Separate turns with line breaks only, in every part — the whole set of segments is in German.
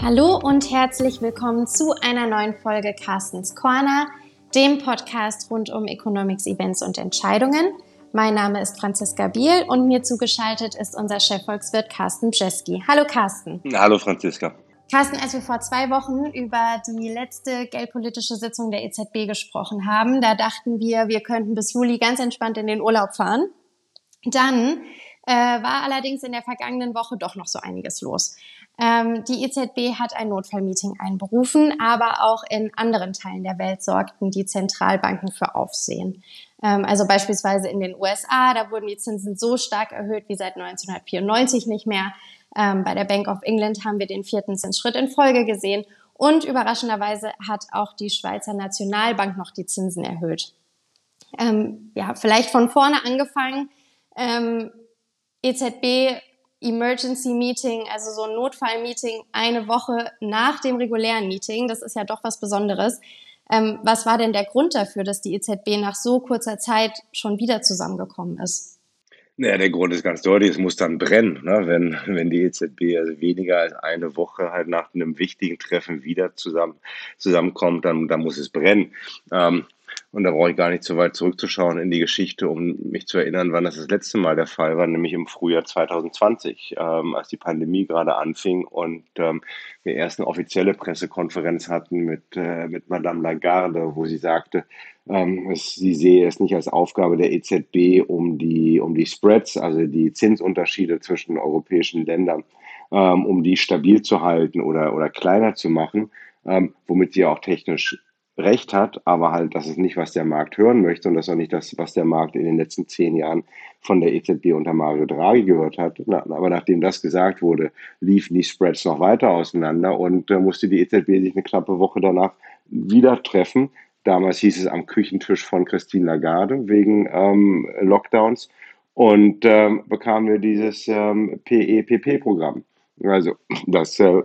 Hallo und herzlich willkommen zu einer neuen Folge Carstens Corner, dem Podcast rund um Economics, Events und Entscheidungen. Mein Name ist Franziska Biel und mir zugeschaltet ist unser Chefvolkswirt Carsten Bjeski. Hallo Carsten.
Hallo Franziska.
Carsten, als wir vor zwei Wochen über die letzte geldpolitische Sitzung der EZB gesprochen haben, da dachten wir, wir könnten bis Juli ganz entspannt in den Urlaub fahren. Dann äh, war allerdings in der vergangenen Woche doch noch so einiges los. Ähm, die EZB hat ein Notfallmeeting einberufen, aber auch in anderen Teilen der Welt sorgten die Zentralbanken für Aufsehen. Ähm, also beispielsweise in den USA, da wurden die Zinsen so stark erhöht wie seit 1994 nicht mehr. Ähm, bei der Bank of England haben wir den vierten Zinsschritt in Folge gesehen. Und überraschenderweise hat auch die Schweizer Nationalbank noch die Zinsen erhöht. Ähm, ja, vielleicht von vorne angefangen. Ähm, EZB Emergency Meeting, also so ein Notfallmeeting eine Woche nach dem regulären Meeting. Das ist ja doch was Besonderes. Ähm, was war denn der Grund dafür, dass die EZB nach so kurzer Zeit schon wieder zusammengekommen ist?
Naja, der Grund ist ganz deutlich, es muss dann brennen. Ne? Wenn, wenn die EZB also weniger als eine Woche halt nach einem wichtigen Treffen wieder zusammen, zusammenkommt, dann, dann muss es brennen. Ähm, und da brauche ich gar nicht so weit zurückzuschauen in die Geschichte, um mich zu erinnern, wann das das letzte Mal der Fall war, nämlich im Frühjahr 2020, ähm, als die Pandemie gerade anfing und ähm, wir erst eine offizielle Pressekonferenz hatten mit, äh, mit Madame Lagarde, wo sie sagte, ähm, es, sie sehe es nicht als Aufgabe der EZB, um die, um die Spreads, also die Zinsunterschiede zwischen europäischen Ländern, ähm, um die stabil zu halten oder, oder kleiner zu machen, ähm, womit sie auch technisch recht hat, aber halt, das ist nicht, was der Markt hören möchte und das ist auch nicht das, was der Markt in den letzten zehn Jahren von der EZB unter Mario Draghi gehört hat. Na, aber nachdem das gesagt wurde, liefen die Spreads noch weiter auseinander und äh, musste die EZB sich eine knappe Woche danach wieder treffen. Damals hieß es am Küchentisch von Christine Lagarde wegen ähm, Lockdowns und ähm, bekamen wir dieses ähm, PEPP-Programm, also das äh,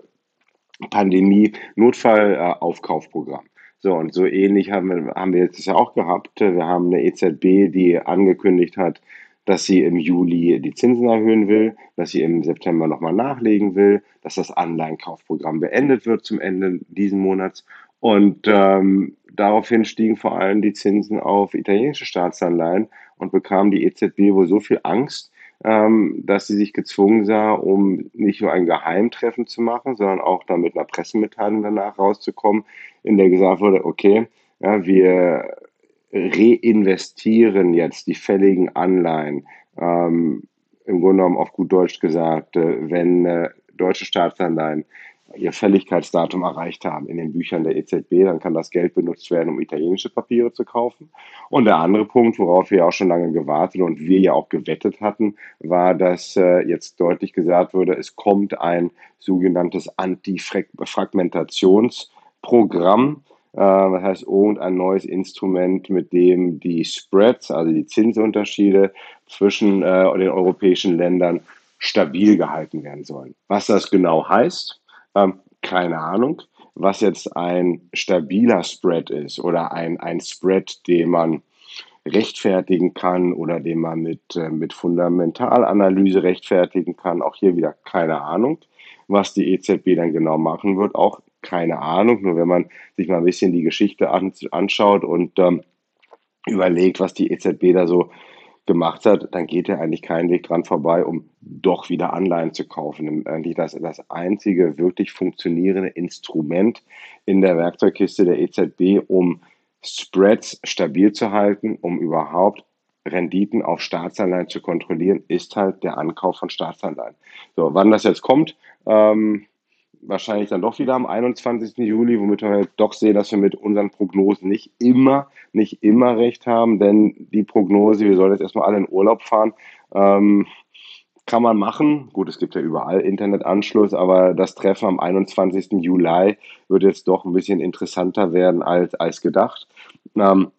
Pandemie-Notfallaufkaufprogramm. So, und so ähnlich haben wir, haben wir jetzt ja auch gehabt. Wir haben eine EZB, die angekündigt hat, dass sie im Juli die Zinsen erhöhen will, dass sie im September nochmal nachlegen will, dass das Anleihenkaufprogramm beendet wird zum Ende diesen Monats. Und ähm, daraufhin stiegen vor allem die Zinsen auf italienische Staatsanleihen und bekam die EZB wohl so viel Angst, ähm, dass sie sich gezwungen sah, um nicht nur ein Geheimtreffen zu machen, sondern auch dann mit einer Pressemitteilung danach rauszukommen, in der gesagt wurde, okay, ja, wir reinvestieren jetzt die fälligen Anleihen. Ähm, Im Grunde genommen auf gut Deutsch gesagt, äh, wenn äh, deutsche Staatsanleihen ihr Fälligkeitsdatum erreicht haben in den Büchern der EZB, dann kann das Geld benutzt werden, um italienische Papiere zu kaufen. Und der andere Punkt, worauf wir auch schon lange gewartet und wir ja auch gewettet hatten, war, dass äh, jetzt deutlich gesagt wurde, es kommt ein sogenanntes Antifragmentationsprogramm. Äh, das heißt, irgendein neues Instrument, mit dem die Spreads, also die Zinsunterschiede zwischen äh, den europäischen Ländern stabil gehalten werden sollen. Was das genau heißt, ähm, keine Ahnung. Was jetzt ein stabiler Spread ist oder ein, ein Spread, den man rechtfertigen kann oder den man mit, äh, mit Fundamentalanalyse rechtfertigen kann, auch hier wieder keine Ahnung. Was die EZB dann genau machen wird, auch keine Ahnung. Nur wenn man sich mal ein bisschen die Geschichte an, anschaut und ähm, überlegt, was die EZB da so gemacht hat, dann geht ja eigentlich kein Weg dran vorbei, um doch wieder Anleihen zu kaufen. Eigentlich das, das einzige wirklich funktionierende Instrument in der Werkzeugkiste der EZB, um Spreads stabil zu halten, um überhaupt Renditen auf Staatsanleihen zu kontrollieren, ist halt der Ankauf von Staatsanleihen. So, wann das jetzt kommt, ähm, wahrscheinlich dann doch wieder am 21. Juli, womit wir halt doch sehen, dass wir mit unseren Prognosen nicht immer, nicht immer recht haben, denn die Prognose, wir sollen jetzt erstmal alle in Urlaub fahren, ähm, kann man machen. Gut, es gibt ja überall Internetanschluss, aber das Treffen am 21. Juli wird jetzt doch ein bisschen interessanter werden als, als gedacht. Ähm,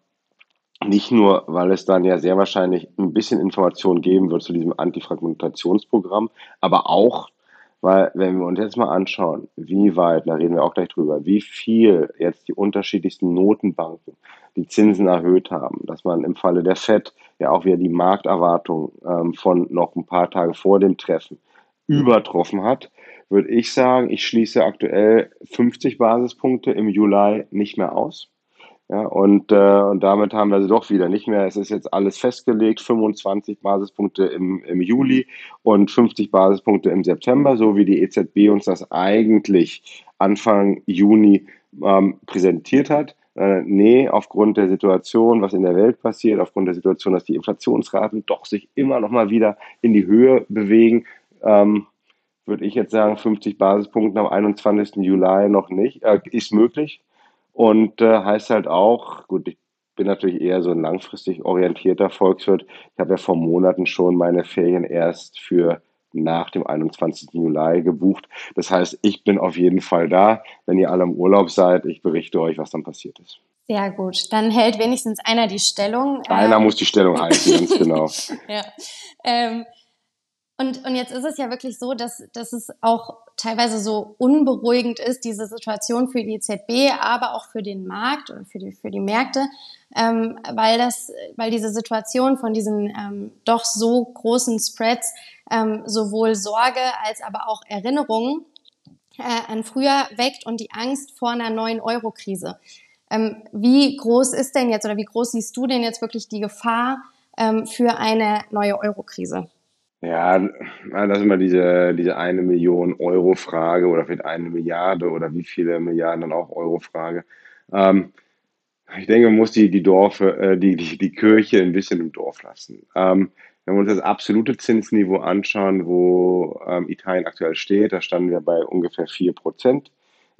nicht nur, weil es dann ja sehr wahrscheinlich ein bisschen Informationen geben wird zu diesem Antifragmentationsprogramm, aber auch, weil, wenn wir uns jetzt mal anschauen, wie weit, da reden wir auch gleich drüber, wie viel jetzt die unterschiedlichsten Notenbanken die Zinsen erhöht haben, dass man im Falle der FED ja auch wieder die Markterwartung ähm, von noch ein paar Tage vor dem Treffen übertroffen hat, würde ich sagen, ich schließe aktuell 50 Basispunkte im Juli nicht mehr aus. Ja, und, äh, und damit haben wir sie doch wieder nicht mehr. Es ist jetzt alles festgelegt, 25 Basispunkte im, im Juli und 50 Basispunkte im September, so wie die EZB uns das eigentlich Anfang Juni ähm, präsentiert hat. Äh, nee, aufgrund der Situation, was in der Welt passiert, aufgrund der Situation, dass die Inflationsraten doch sich immer noch mal wieder in die Höhe bewegen, ähm, würde ich jetzt sagen, 50 Basispunkte am 21. Juli noch nicht, äh, ist möglich. Und äh, heißt halt auch, gut, ich bin natürlich eher so ein langfristig orientierter Volkswirt. Ich habe ja vor Monaten schon meine Ferien erst für nach dem 21. Juli gebucht. Das heißt, ich bin auf jeden Fall da. Wenn ihr alle im Urlaub seid, ich berichte euch, was dann passiert ist.
Sehr gut. Dann hält wenigstens einer die Stellung.
Einer ähm, muss die Stellung halten, ganz genau.
ja. Ähm, und, und jetzt ist es ja wirklich so, dass, dass es auch teilweise so unberuhigend ist, diese Situation für die EZB, aber auch für den Markt oder für die, für die Märkte, ähm, weil, das, weil diese Situation von diesen ähm, doch so großen Spreads ähm, sowohl Sorge als aber auch Erinnerungen äh, an früher weckt und die Angst vor einer neuen Euro-Krise. Ähm, wie groß ist denn jetzt oder wie groß siehst du denn jetzt wirklich die Gefahr ähm, für eine neue Euro-Krise?
Ja, das ist immer diese, diese eine Million Euro Frage oder vielleicht eine Milliarde oder wie viele Milliarden dann auch Euro Frage. Ähm, ich denke, man muss die, die, Dorf, äh, die, die, die Kirche ein bisschen im Dorf lassen. Ähm, wenn wir uns das absolute Zinsniveau anschauen, wo ähm, Italien aktuell steht, da standen wir bei ungefähr 4 Prozent.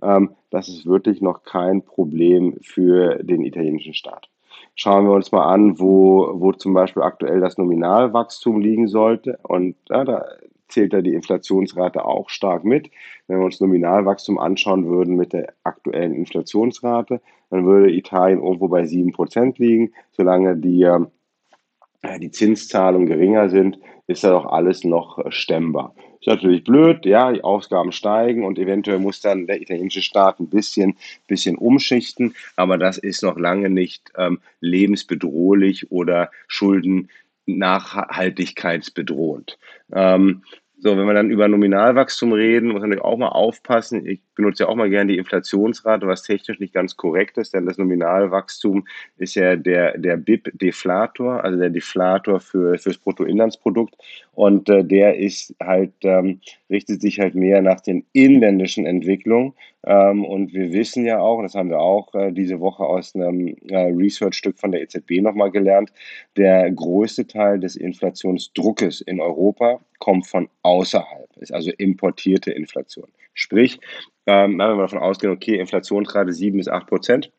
Ähm, das ist wirklich noch kein Problem für den italienischen Staat. Schauen wir uns mal an, wo, wo zum Beispiel aktuell das Nominalwachstum liegen sollte. Und ja, da zählt ja die Inflationsrate auch stark mit. Wenn wir uns Nominalwachstum anschauen würden mit der aktuellen Inflationsrate, dann würde Italien irgendwo bei 7% liegen. Solange die, äh, die Zinszahlungen geringer sind, ist das auch alles noch stemmbar. Ist natürlich blöd, ja, die Ausgaben steigen und eventuell muss dann der italienische Staat ein bisschen, bisschen umschichten, aber das ist noch lange nicht ähm, lebensbedrohlich oder Schuldennachhaltigkeitsbedrohend. Ähm, so, wenn wir dann über Nominalwachstum reden, muss man natürlich auch mal aufpassen. Ich benutze ja auch mal gerne die Inflationsrate, was technisch nicht ganz korrekt ist, denn das Nominalwachstum ist ja der, der BIP-Deflator, also der Deflator für, fürs Bruttoinlandsprodukt. Und äh, der ist halt, ähm, richtet sich halt mehr nach den inländischen Entwicklungen. Ähm, und wir wissen ja auch, das haben wir auch äh, diese Woche aus einem äh, Research-Stück von der EZB nochmal gelernt, der größte Teil des Inflationsdruckes in Europa kommt von außerhalb, ist also importierte Inflation. Sprich, ähm, wenn wir davon ausgehen, okay, Inflationsrate 7 bis 8 Prozent,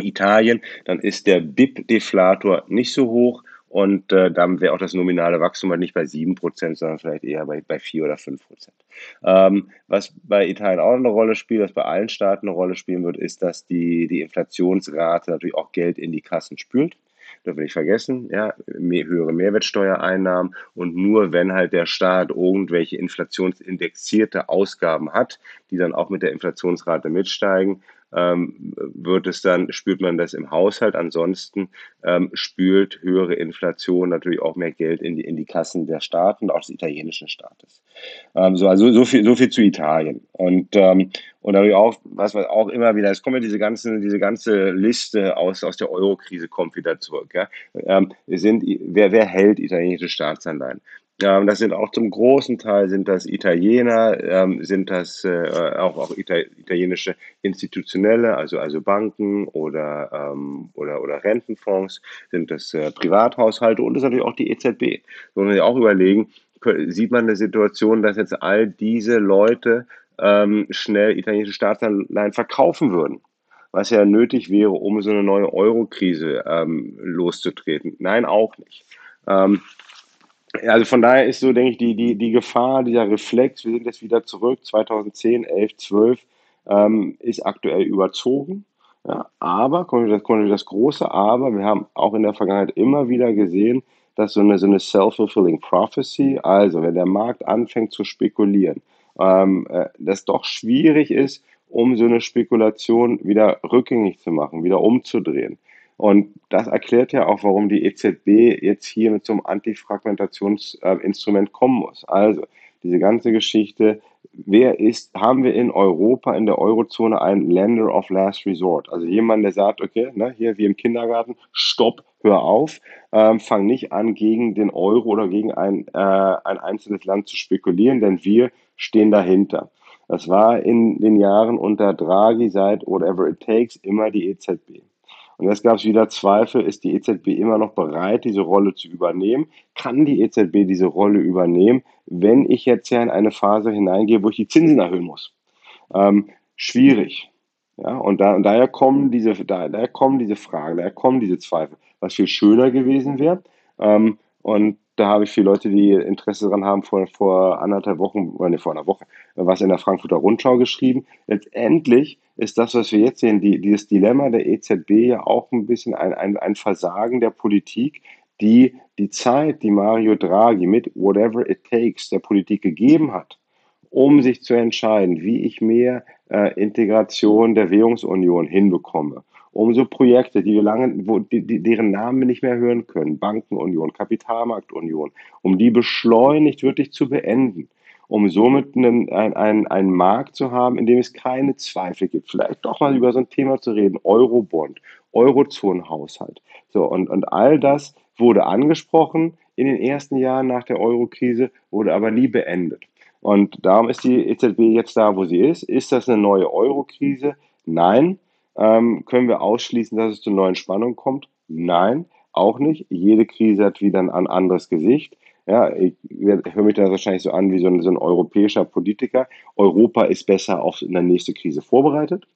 Italien, dann ist der BIP-Deflator nicht so hoch und äh, dann wäre auch das nominale Wachstum halt nicht bei 7 Prozent, sondern vielleicht eher bei, bei 4 oder 5 Prozent. Ähm, was bei Italien auch eine Rolle spielt, was bei allen Staaten eine Rolle spielen wird, ist, dass die, die Inflationsrate natürlich auch Geld in die Kassen spült dürfen wir nicht vergessen, ja, mehr, höhere Mehrwertsteuereinnahmen. Und nur wenn halt der Staat irgendwelche inflationsindexierte Ausgaben hat, die dann auch mit der Inflationsrate mitsteigen, ähm, wird es dann, spürt man das im Haushalt. Ansonsten ähm, spült höhere Inflation natürlich auch mehr Geld in die, in die Kassen der Staaten, auch des italienischen Staates. Ähm, so, also so viel, so viel zu Italien. Und, ähm, und natürlich auch, was wir auch immer wieder, es kommt ja diese ganze, diese ganze Liste aus, aus der Euro-Krise kommt wieder zurück. Ja? Ähm, sind, wer, wer hält italienische Staatsanleihen? Ähm, das sind auch zum großen Teil sind das Italiener, ähm, sind das äh, auch, auch italienische Institutionelle, also, also Banken oder, ähm, oder, oder Rentenfonds, sind das äh, Privathaushalte und das ist natürlich auch die EZB. So muss man sich auch überlegen, sieht man eine Situation, dass jetzt all diese Leute ähm, schnell italienische Staatsanleihen verkaufen würden was ja nötig wäre, um so eine neue Euro-Krise ähm, loszutreten. Nein, auch nicht. Ähm, also von daher ist so, denke ich, die, die, die Gefahr, dieser Reflex, wir sind jetzt wieder zurück, 2010, 11, 12, ähm, ist aktuell überzogen. Ja, aber, wir, das, wir das große Aber, wir haben auch in der Vergangenheit immer wieder gesehen, dass so eine, so eine self-fulfilling prophecy, also wenn der Markt anfängt zu spekulieren, ähm, äh, das doch schwierig ist, um so eine Spekulation wieder rückgängig zu machen, wieder umzudrehen. Und das erklärt ja auch, warum die EZB jetzt hier mit so einem Antifragmentationsinstrument kommen muss. Also diese ganze Geschichte, wer ist, haben wir in Europa, in der Eurozone einen Lender of Last Resort? Also jemand, der sagt, okay, ne, hier wie im Kindergarten, stopp, hör auf, ähm, fang nicht an, gegen den Euro oder gegen ein, äh, ein einzelnes Land zu spekulieren, denn wir stehen dahinter. Das war in den Jahren unter Draghi seit whatever it takes immer die EZB. Und jetzt gab es wieder Zweifel, ist die EZB immer noch bereit, diese Rolle zu übernehmen? Kann die EZB diese Rolle übernehmen, wenn ich jetzt ja in eine Phase hineingehe, wo ich die Zinsen erhöhen muss? Ähm, schwierig. Ja, und, da, und daher, kommen diese, da, daher kommen diese Fragen, daher kommen diese Zweifel. Was viel schöner gewesen wäre, ähm, und da habe ich viele Leute, die Interesse daran haben, vor, vor anderthalb Wochen, oder nee, vor einer Woche, was in der Frankfurter Rundschau geschrieben. Letztendlich ist das, was wir jetzt sehen, die, dieses Dilemma der EZB ja auch ein bisschen ein, ein, ein Versagen der Politik, die die Zeit, die Mario Draghi mit Whatever It Takes der Politik gegeben hat, um sich zu entscheiden, wie ich mehr äh, Integration der Währungsunion hinbekomme, um so Projekte, die wir lange, wo, die, deren Namen wir nicht mehr hören können, Bankenunion, Kapitalmarktunion, um die beschleunigt wirklich zu beenden, um somit einen, einen, einen Markt zu haben, in dem es keine Zweifel gibt, vielleicht doch mal über so ein Thema zu reden, Eurobond, Eurozonenhaushalt. So, und, und all das wurde angesprochen in den ersten Jahren nach der Eurokrise, wurde aber nie beendet. Und darum ist die EZB jetzt da, wo sie ist. Ist das eine neue Eurokrise? Nein. Ähm, können wir ausschließen, dass es zu neuen Spannungen kommt? Nein, auch nicht. Jede Krise hat wieder ein anderes Gesicht. Ja, ich, höre mich da wahrscheinlich so an wie so ein, so ein, europäischer Politiker. Europa ist besser auf eine nächste Krise vorbereitet.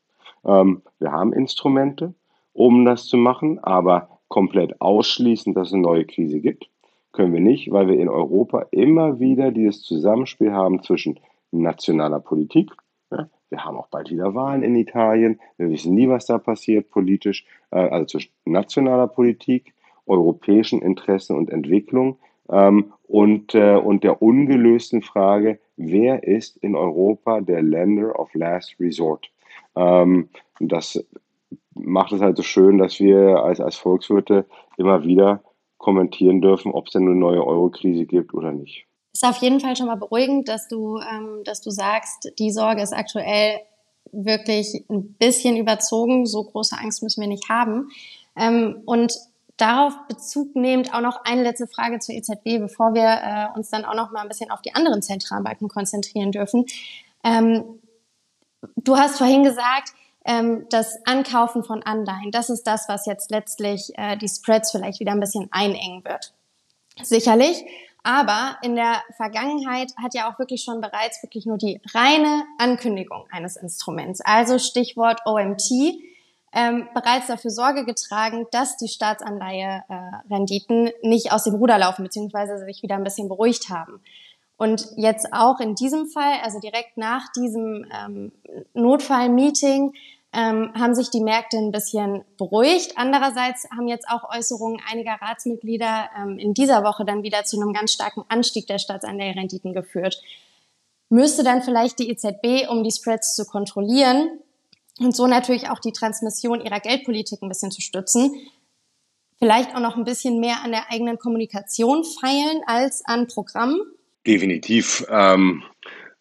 Ähm, wir haben Instrumente, um das zu machen, aber komplett ausschließen, dass es eine neue Krise gibt, können wir nicht, weil wir in Europa immer wieder dieses Zusammenspiel haben zwischen nationaler Politik, ja, wir haben auch bald wieder Wahlen in Italien. Wir wissen nie, was da passiert politisch. Äh, also zwischen nationaler Politik, europäischen Interessen und Entwicklung ähm, und, äh, und der ungelösten Frage, wer ist in Europa der Lender of Last Resort? Ähm, das macht es halt so schön, dass wir als, als Volkswirte immer wieder kommentieren dürfen, ob es denn eine neue Eurokrise gibt oder nicht
ist auf jeden Fall schon mal beruhigend, dass du, ähm, dass du sagst, die Sorge ist aktuell wirklich ein bisschen überzogen. So große Angst müssen wir nicht haben. Ähm, und darauf Bezug nehmend auch noch eine letzte Frage zur EZB, bevor wir äh, uns dann auch noch mal ein bisschen auf die anderen Zentralbanken konzentrieren dürfen. Ähm, du hast vorhin gesagt, ähm, das Ankaufen von Anleihen, das ist das, was jetzt letztlich äh, die Spreads vielleicht wieder ein bisschen einengen wird. Sicherlich. Aber in der Vergangenheit hat ja auch wirklich schon bereits wirklich nur die reine Ankündigung eines Instruments, also Stichwort OMT, ähm, bereits dafür Sorge getragen, dass die Staatsanleihe-Renditen äh, nicht aus dem Ruder laufen, beziehungsweise sich wieder ein bisschen beruhigt haben. Und jetzt auch in diesem Fall, also direkt nach diesem ähm, Notfallmeeting, ähm, haben sich die Märkte ein bisschen beruhigt. Andererseits haben jetzt auch Äußerungen einiger Ratsmitglieder ähm, in dieser Woche dann wieder zu einem ganz starken Anstieg der Staatsanleiherenditen geführt. Müsste dann vielleicht die EZB, um die Spreads zu kontrollieren und so natürlich auch die Transmission ihrer Geldpolitik ein bisschen zu stützen, vielleicht auch noch ein bisschen mehr an der eigenen Kommunikation feilen als an Programmen?
Definitiv. Ähm,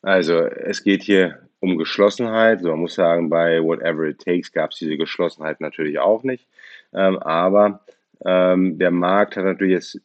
also es geht hier um Geschlossenheit. So, man muss sagen, bei Whatever It Takes gab es diese Geschlossenheit natürlich auch nicht. Ähm, aber ähm, der Markt hat natürlich jetzt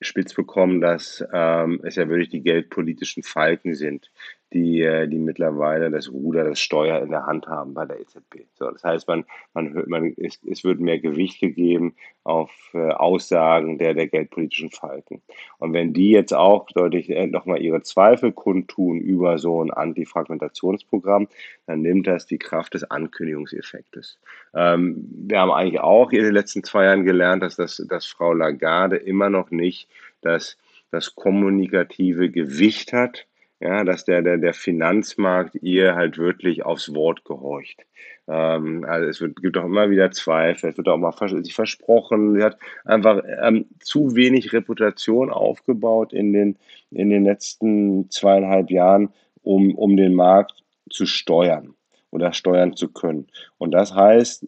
spitz bekommen, dass ähm, es ja wirklich die geldpolitischen Falken sind, die, äh, die mittlerweile das Ruder, das Steuer in der Hand haben bei der EZB. So, das heißt, man, man, man, es, es wird mehr Gewicht gegeben auf äh, Aussagen der, der geldpolitischen Falken. Und wenn die jetzt auch deutlich äh, nochmal ihre Zweifel kundtun über so ein Antifragmentationsprogramm, dann nimmt das die Kraft des Ankündigungseffektes. Ähm, wir haben eigentlich auch in den letzten zwei Jahren gelernt, dass, das, dass Frau Lagarde immer noch nicht das, das kommunikative Gewicht hat, ja, dass der, der, der Finanzmarkt ihr halt wirklich aufs Wort gehorcht. Ähm, also es wird, gibt auch immer wieder Zweifel, es wird auch mal vers sich versprochen, sie hat einfach ähm, zu wenig Reputation aufgebaut in den, in den letzten zweieinhalb Jahren, um, um den Markt zu steuern oder steuern zu können. Und das heißt,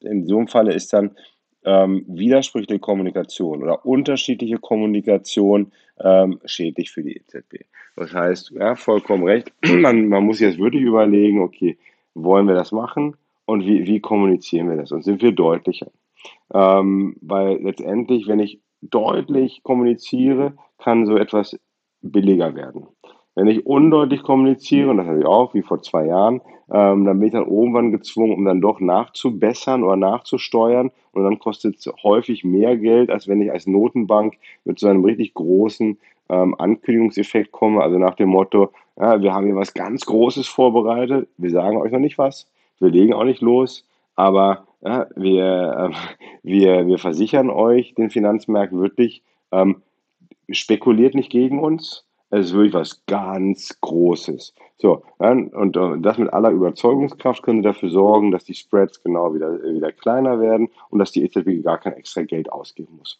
in so einem Falle ist dann ähm, widersprüchliche Kommunikation oder unterschiedliche Kommunikation ähm, schädlich für die EZB. Das heißt, ja, vollkommen recht, man, man muss jetzt wirklich überlegen, okay, wollen wir das machen und wie, wie kommunizieren wir das und sind wir deutlicher? Ähm, weil letztendlich, wenn ich deutlich kommuniziere, kann so etwas billiger werden. Wenn ich undeutlich kommuniziere, und das hatte ich auch, wie vor zwei Jahren, ähm, dann bin ich dann irgendwann gezwungen, um dann doch nachzubessern oder nachzusteuern. Und dann kostet es häufig mehr Geld, als wenn ich als Notenbank mit so einem richtig großen ähm, Ankündigungseffekt komme. Also nach dem Motto, ja, wir haben hier was ganz Großes vorbereitet, wir sagen euch noch nicht was, wir legen auch nicht los, aber ja, wir, äh, wir, wir versichern euch den Finanzmärkten wirklich, ähm, spekuliert nicht gegen uns, es ist wirklich was ganz Großes. So, und äh, das mit aller Überzeugungskraft können dafür sorgen, dass die Spreads genau wieder, wieder kleiner werden und dass die EZB gar kein extra Geld ausgeben muss.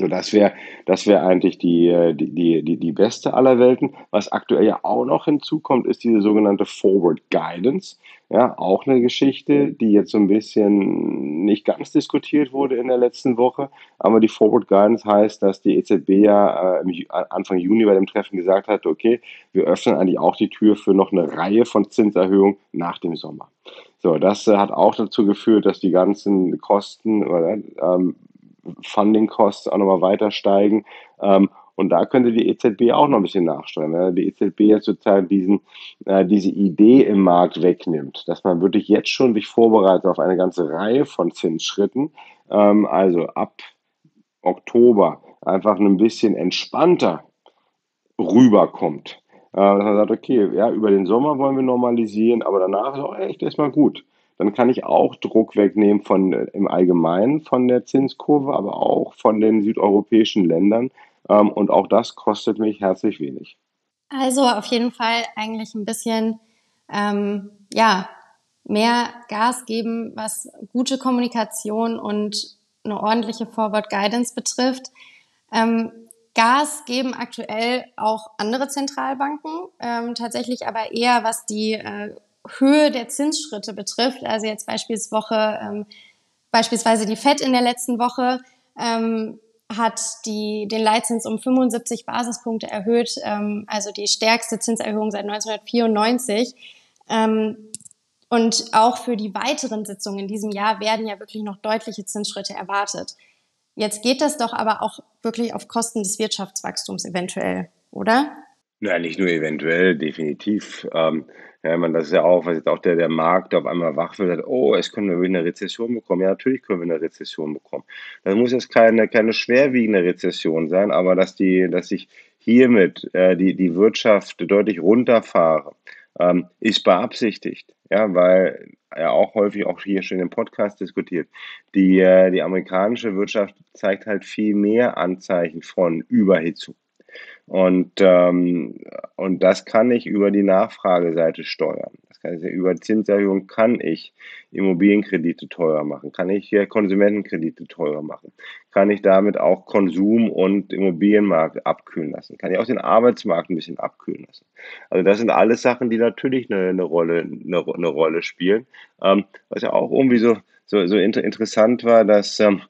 So, das wäre das wär eigentlich die, die, die, die beste aller Welten. Was aktuell ja auch noch hinzukommt, ist diese sogenannte Forward Guidance. Ja, auch eine Geschichte, die jetzt so ein bisschen nicht ganz diskutiert wurde in der letzten Woche. Aber die Forward Guidance heißt, dass die EZB ja äh, Anfang Juni bei dem Treffen gesagt hat, okay, wir öffnen eigentlich auch die Tür für noch eine Reihe von Zinserhöhungen nach dem Sommer. So, das äh, hat auch dazu geführt, dass die ganzen Kosten oder ähm, Funding Costs auch nochmal weiter steigen. Ähm, und da könnte die EZB auch noch ein bisschen nachsteuern. Wenn die EZB jetzt sozusagen diesen, äh, diese Idee im Markt wegnimmt, dass man wirklich jetzt schon sich vorbereitet auf eine ganze Reihe von Zinsschritten, ähm, also ab Oktober einfach ein bisschen entspannter rüberkommt. Äh, dass man sagt, okay, ja, über den Sommer wollen wir normalisieren, aber danach ist auch echt erstmal gut dann kann ich auch Druck wegnehmen von äh, im Allgemeinen von der Zinskurve, aber auch von den südeuropäischen Ländern. Ähm, und auch das kostet mich herzlich wenig.
Also auf jeden Fall eigentlich ein bisschen ähm, ja mehr Gas geben, was gute Kommunikation und eine ordentliche Forward Guidance betrifft. Ähm, Gas geben aktuell auch andere Zentralbanken, ähm, tatsächlich aber eher was die äh, Höhe der Zinsschritte betrifft, also jetzt beispielsweise, ähm, beispielsweise die FED in der letzten Woche ähm, hat die, den Leitzins um 75 Basispunkte erhöht, ähm, also die stärkste Zinserhöhung seit 1994. Ähm, und auch für die weiteren Sitzungen in diesem Jahr werden ja wirklich noch deutliche Zinsschritte erwartet. Jetzt geht das doch aber auch wirklich auf Kosten des Wirtschaftswachstums eventuell, oder?
Ja, nicht nur eventuell, definitiv. Ähm, ja, man, das ist ja auch, was jetzt auch der, der Markt auf einmal wach wird, sagt, oh, es können wir eine Rezession bekommen. Ja, natürlich können wir eine Rezession bekommen. Das muss jetzt keine, keine schwerwiegende Rezession sein, aber dass die, dass ich hiermit äh, die, die Wirtschaft deutlich runterfahre, ähm, ist beabsichtigt. Ja, weil ja auch häufig auch hier schon im Podcast diskutiert. Die, äh, die amerikanische Wirtschaft zeigt halt viel mehr Anzeichen von Überhitzung. Und, ähm, und das kann ich über die Nachfrageseite steuern. Das kann ich, über Zinserhöhung kann ich Immobilienkredite teurer machen, kann ich hier Konsumentenkredite teurer machen, kann ich damit auch Konsum und Immobilienmarkt abkühlen lassen, kann ich auch den Arbeitsmarkt ein bisschen abkühlen lassen. Also das sind alles Sachen, die natürlich eine, eine Rolle, eine, eine Rolle spielen. Ähm, was ja auch irgendwie so, so, so inter interessant war, dass ähm,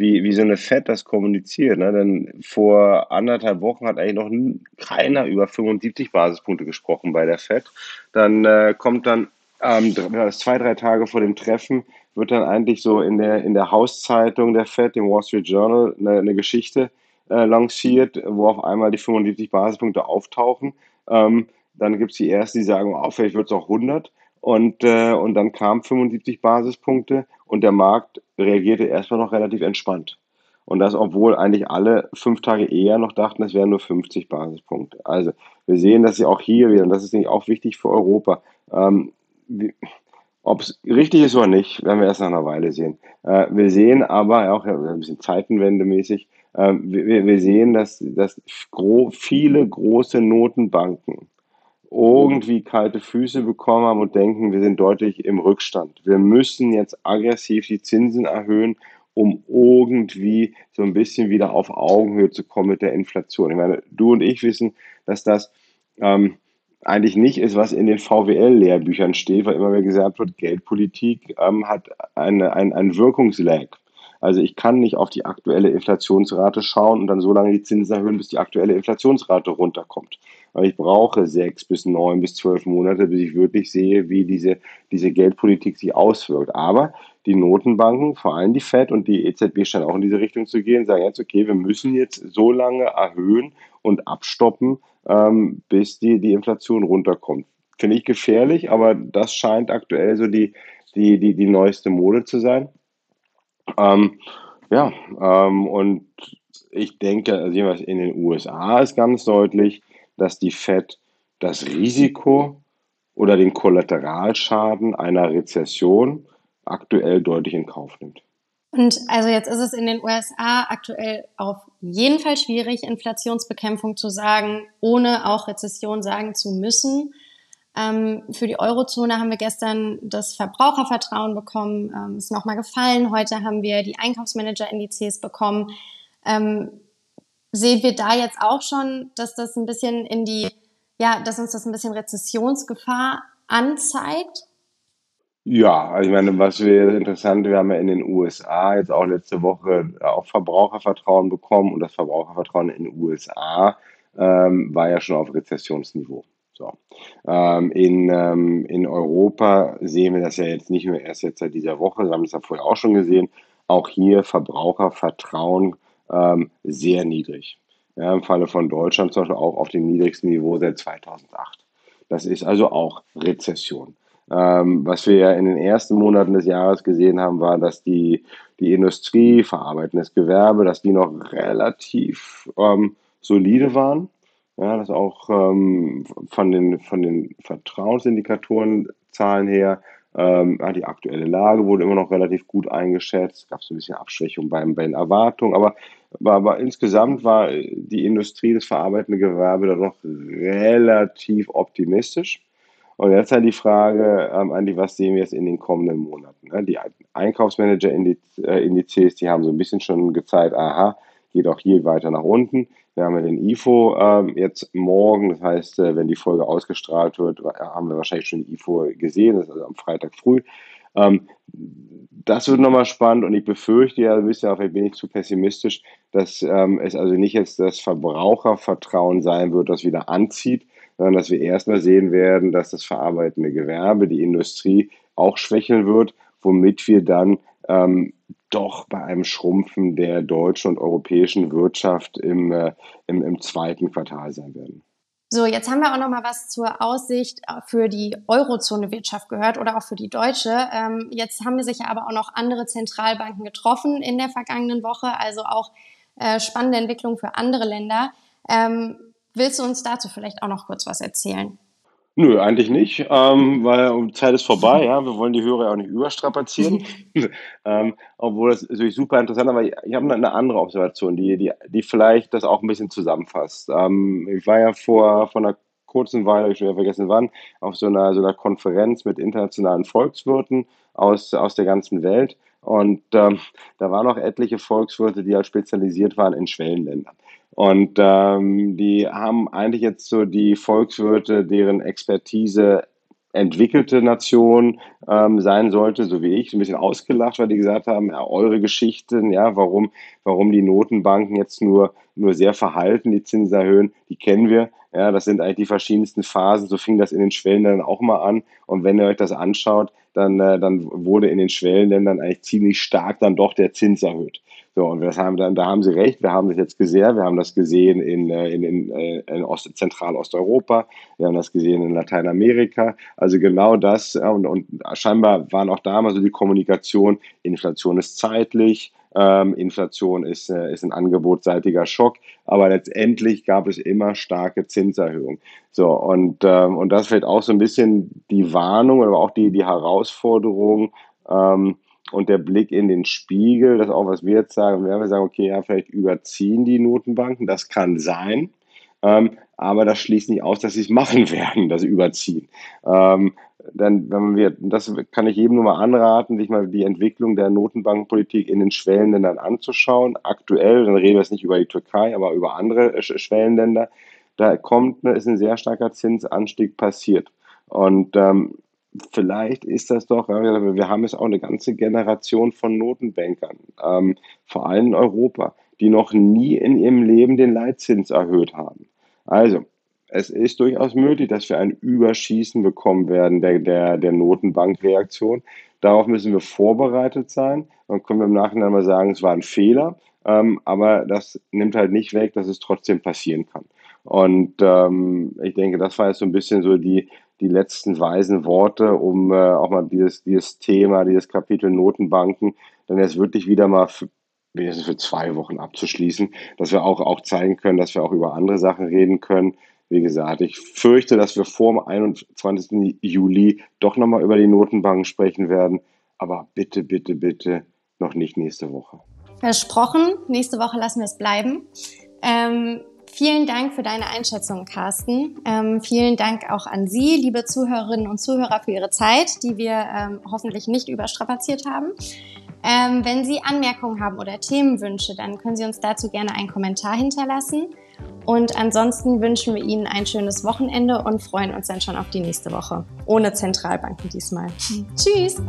wie, wie so eine Fed das kommuniziert. Ne? Denn vor anderthalb Wochen hat eigentlich noch keiner über 75 Basispunkte gesprochen bei der Fed. Dann äh, kommt dann ähm, zwei, drei Tage vor dem Treffen, wird dann eigentlich so in der, in der Hauszeitung der Fed, dem Wall Street Journal, eine, eine Geschichte äh, lanciert, wo auf einmal die 75 Basispunkte auftauchen. Ähm, dann gibt es die ersten, die sagen, oh, vielleicht wird es auch 100. Und, äh, und dann kamen 75 Basispunkte und der Markt reagierte erstmal noch relativ entspannt. Und das, obwohl eigentlich alle fünf Tage eher noch dachten, es wären nur 50 Basispunkte. Also wir sehen, dass sie auch hier wieder, und das ist nämlich auch wichtig für Europa, ähm, ob es richtig ist oder nicht, werden wir erst nach einer Weile sehen. Äh, wir sehen aber, auch ein bisschen Zeitenwendemäßig, äh, wir, wir sehen, dass, dass gro viele große Notenbanken irgendwie kalte Füße bekommen haben und denken, wir sind deutlich im Rückstand. Wir müssen jetzt aggressiv die Zinsen erhöhen, um irgendwie so ein bisschen wieder auf Augenhöhe zu kommen mit der Inflation. Ich meine, du und ich wissen, dass das ähm, eigentlich nicht ist, was in den VWL-Lehrbüchern steht, weil immer wieder gesagt wird, Geldpolitik ähm, hat eine, ein, ein Wirkungslag. Also ich kann nicht auf die aktuelle Inflationsrate schauen und dann so lange die Zinsen erhöhen, bis die aktuelle Inflationsrate runterkommt. Weil ich brauche sechs bis neun bis zwölf Monate, bis ich wirklich sehe, wie diese, diese Geldpolitik sich auswirkt. Aber die Notenbanken, vor allem die FED und die EZB scheinen auch in diese Richtung zu gehen, sagen jetzt, okay, wir müssen jetzt so lange erhöhen und abstoppen, ähm, bis die, die Inflation runterkommt. Finde ich gefährlich, aber das scheint aktuell so die, die, die, die neueste Mode zu sein. Ähm, ja, ähm, und ich denke, also in den USA ist ganz deutlich, dass die Fed das Risiko oder den Kollateralschaden einer Rezession aktuell deutlich in Kauf nimmt.
Und also jetzt ist es in den USA aktuell auf jeden Fall schwierig, Inflationsbekämpfung zu sagen, ohne auch Rezession sagen zu müssen. Ähm, für die Eurozone haben wir gestern das Verbrauchervertrauen bekommen, ähm, ist nochmal gefallen. Heute haben wir die Einkaufsmanager-Indizes bekommen. Ähm, sehen wir da jetzt auch schon, dass das ein bisschen in die, ja, dass uns das ein bisschen Rezessionsgefahr anzeigt?
Ja, also ich meine, was wir interessant, wir haben ja in den USA jetzt auch letzte Woche auch Verbrauchervertrauen bekommen und das Verbrauchervertrauen in den USA ähm, war ja schon auf Rezessionsniveau. So. Ähm, in, ähm, in Europa sehen wir das ja jetzt nicht nur erst jetzt seit dieser Woche, wir haben das ja vorher auch schon gesehen. Auch hier Verbrauchervertrauen ähm, sehr niedrig. Ja, Im Falle von Deutschland zum Beispiel auch auf dem niedrigsten Niveau seit 2008. Das ist also auch Rezession. Ähm, was wir ja in den ersten Monaten des Jahres gesehen haben, war, dass die, die Industrie, verarbeitendes Gewerbe, dass die noch relativ ähm, solide waren. Ja, dass auch ähm, von, den, von den Vertrauensindikatoren Zahlen her ähm, die aktuelle Lage wurde immer noch relativ gut eingeschätzt. Es gab so ein bisschen Abschwächung beim, bei den Erwartungen, aber, aber, aber insgesamt war die Industrie, das verarbeitende Gewerbe da noch relativ optimistisch. Und jetzt halt die Frage, ähm, Andi, was sehen wir jetzt in den kommenden Monaten? Ne? Die Einkaufsmanager-Indizes, die haben so ein bisschen schon gezeigt, aha, geht auch hier weiter nach unten. Wir haben ja den IFO äh, jetzt morgen, das heißt, äh, wenn die Folge ausgestrahlt wird, haben wir wahrscheinlich schon den IFO gesehen, das ist also am Freitag früh. Ähm, das wird nochmal spannend und ich befürchte ja, bist ja, vielleicht bin ich zu pessimistisch, dass ähm, es also nicht jetzt das Verbrauchervertrauen sein wird, das wieder anzieht, sondern dass wir erstmal sehen werden, dass das verarbeitende Gewerbe, die Industrie auch schwächeln wird, womit wir dann ähm, doch bei einem Schrumpfen der deutschen und europäischen Wirtschaft im, äh, im, im zweiten Quartal sein werden.
So, jetzt haben wir auch noch mal was zur Aussicht für die Eurozone-Wirtschaft gehört oder auch für die deutsche. Ähm, jetzt haben sich aber auch noch andere Zentralbanken getroffen in der vergangenen Woche, also auch äh, spannende Entwicklungen für andere Länder. Ähm, willst du uns dazu vielleicht auch noch kurz was erzählen?
Nö, eigentlich nicht, ähm, weil Zeit ist vorbei, ja. Wir wollen die Hörer ja auch nicht überstrapazieren. ähm, obwohl das natürlich super interessant ist, aber ich, ich habe eine andere Observation, die, die, die vielleicht das auch ein bisschen zusammenfasst. Ähm, ich war ja vor, vor einer kurzen Weile, ich schon vergessen wann, auf so einer, so einer Konferenz mit internationalen Volkswirten aus, aus der ganzen Welt. Und ähm, da waren auch etliche Volkswirte, die halt spezialisiert waren in Schwellenländern. Und ähm, die haben eigentlich jetzt so die Volkswirte, deren Expertise entwickelte Nation ähm, sein sollte, so wie ich, ein bisschen ausgelacht, weil die gesagt haben, ja, eure Geschichten, ja, warum, warum die Notenbanken jetzt nur, nur sehr verhalten die Zinsen erhöhen, die kennen wir. Ja, das sind eigentlich die verschiedensten Phasen. So fing das in den Schwellenländern auch mal an. Und wenn ihr euch das anschaut, dann, äh, dann wurde in den Schwellenländern eigentlich ziemlich stark dann doch der Zins erhöht. So, und das haben dann, da haben Sie recht, wir haben das jetzt gesehen, wir haben das gesehen in, äh, in, in, äh, in Ost, Zentralosteuropa, wir haben das gesehen in Lateinamerika. Also genau das, und, und scheinbar waren auch damals so die Kommunikation, Inflation ist zeitlich, ähm, Inflation ist, äh, ist ein angebotsseitiger Schock, aber letztendlich gab es immer starke Zinserhöhungen. So, und, ähm, und das fällt auch so ein bisschen die Warnung, aber auch die, die Herausforderung, ähm, und der Blick in den Spiegel, das ist auch, was wir jetzt sagen, wir sagen, okay, ja, vielleicht überziehen die Notenbanken, das kann sein, ähm, aber das schließt nicht aus, dass sie es machen werden, das Überziehen. Ähm, dann, wenn wir, das kann ich jedem nur mal anraten, sich mal die Entwicklung der Notenbankenpolitik in den Schwellenländern anzuschauen. Aktuell, dann reden wir jetzt nicht über die Türkei, aber über andere Schwellenländer, da kommt, ist ein sehr starker Zinsanstieg passiert. Und ähm, vielleicht ist das doch, wir haben jetzt auch eine ganze Generation von Notenbankern, ähm, vor allem in Europa, die noch nie in ihrem Leben den Leitzins erhöht haben. Also, es ist durchaus möglich, dass wir ein Überschießen bekommen werden der, der, der Notenbankreaktion. Darauf müssen wir vorbereitet sein. Dann können wir im Nachhinein mal sagen, es war ein Fehler. Ähm, aber das nimmt halt nicht weg, dass es trotzdem passieren kann. Und ähm, ich denke, das war jetzt so ein bisschen so die, die letzten weisen Worte, um äh, auch mal dieses, dieses Thema, dieses Kapitel Notenbanken dann jetzt wirklich wieder mal für, für zwei Wochen abzuschließen, dass wir auch, auch zeigen können, dass wir auch über andere Sachen reden können. Wie gesagt, ich fürchte, dass wir vor dem 21. Juli doch nochmal über die Notenbanken sprechen werden. Aber bitte, bitte, bitte noch nicht nächste Woche.
Versprochen, nächste Woche lassen wir es bleiben. Ähm, Vielen Dank für deine Einschätzung, Carsten. Ähm, vielen Dank auch an Sie, liebe Zuhörerinnen und Zuhörer, für Ihre Zeit, die wir ähm, hoffentlich nicht überstrapaziert haben. Ähm, wenn Sie Anmerkungen haben oder Themenwünsche, dann können Sie uns dazu gerne einen Kommentar hinterlassen. Und ansonsten wünschen wir Ihnen ein schönes Wochenende und freuen uns dann schon auf die nächste Woche. Ohne Zentralbanken diesmal. Tschüss!